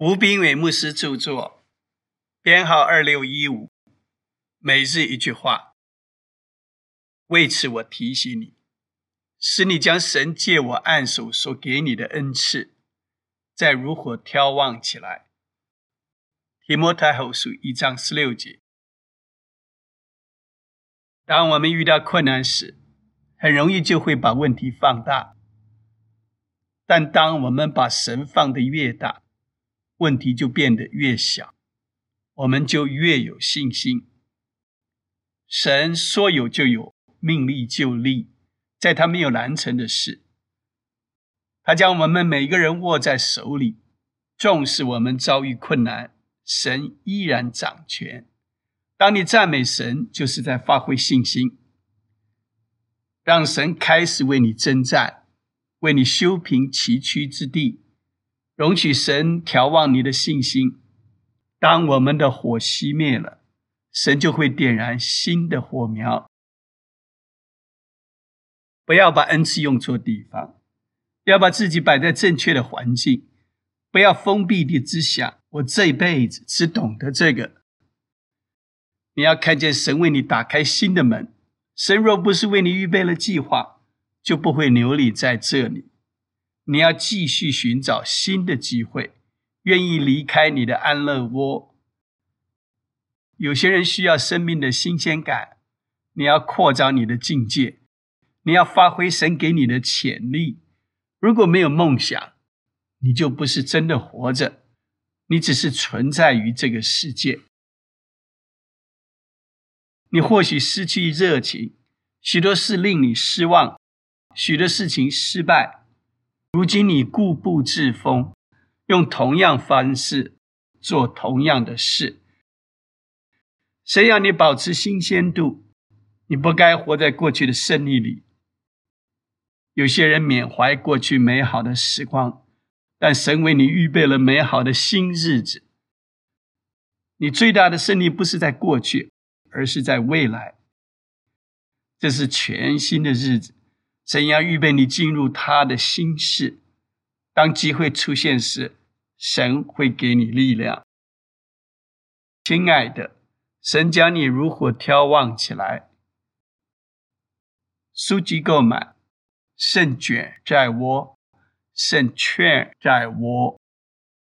吴斌伟牧师著作，编号二六一五，每日一句话。为此，我提醒你，使你将神借我按手所给你的恩赐，再如何眺望起来。提摩太后书一章十六节。当我们遇到困难时，很容易就会把问题放大；但当我们把神放得越大，问题就变得越小，我们就越有信心。神说有就有，命立就立，在他没有难成的事。他将我们每个人握在手里，纵使我们遭遇困难，神依然掌权。当你赞美神，就是在发挥信心，让神开始为你征战，为你修平崎岖之地。容许神眺望你的信心。当我们的火熄灭了，神就会点燃新的火苗。不要把恩赐用错地方，要把自己摆在正确的环境。不要封闭地只想我这一辈子只懂得这个。你要看见神为你打开新的门。神若不是为你预备了计划，就不会留你在这里。你要继续寻找新的机会，愿意离开你的安乐窝。有些人需要生命的新鲜感，你要扩张你的境界，你要发挥神给你的潜力。如果没有梦想，你就不是真的活着，你只是存在于这个世界。你或许失去热情，许多事令你失望，许多事情失败。如今你固步自封，用同样方式做同样的事。谁要你保持新鲜度？你不该活在过去的胜利里。有些人缅怀过去美好的时光，但神为你预备了美好的新日子。你最大的胜利不是在过去，而是在未来。这是全新的日子。怎样预备你进入他的心事？当机会出现时，神会给你力量。亲爱的，神教你如何眺望起来。书籍购买，胜券在握，胜券在握。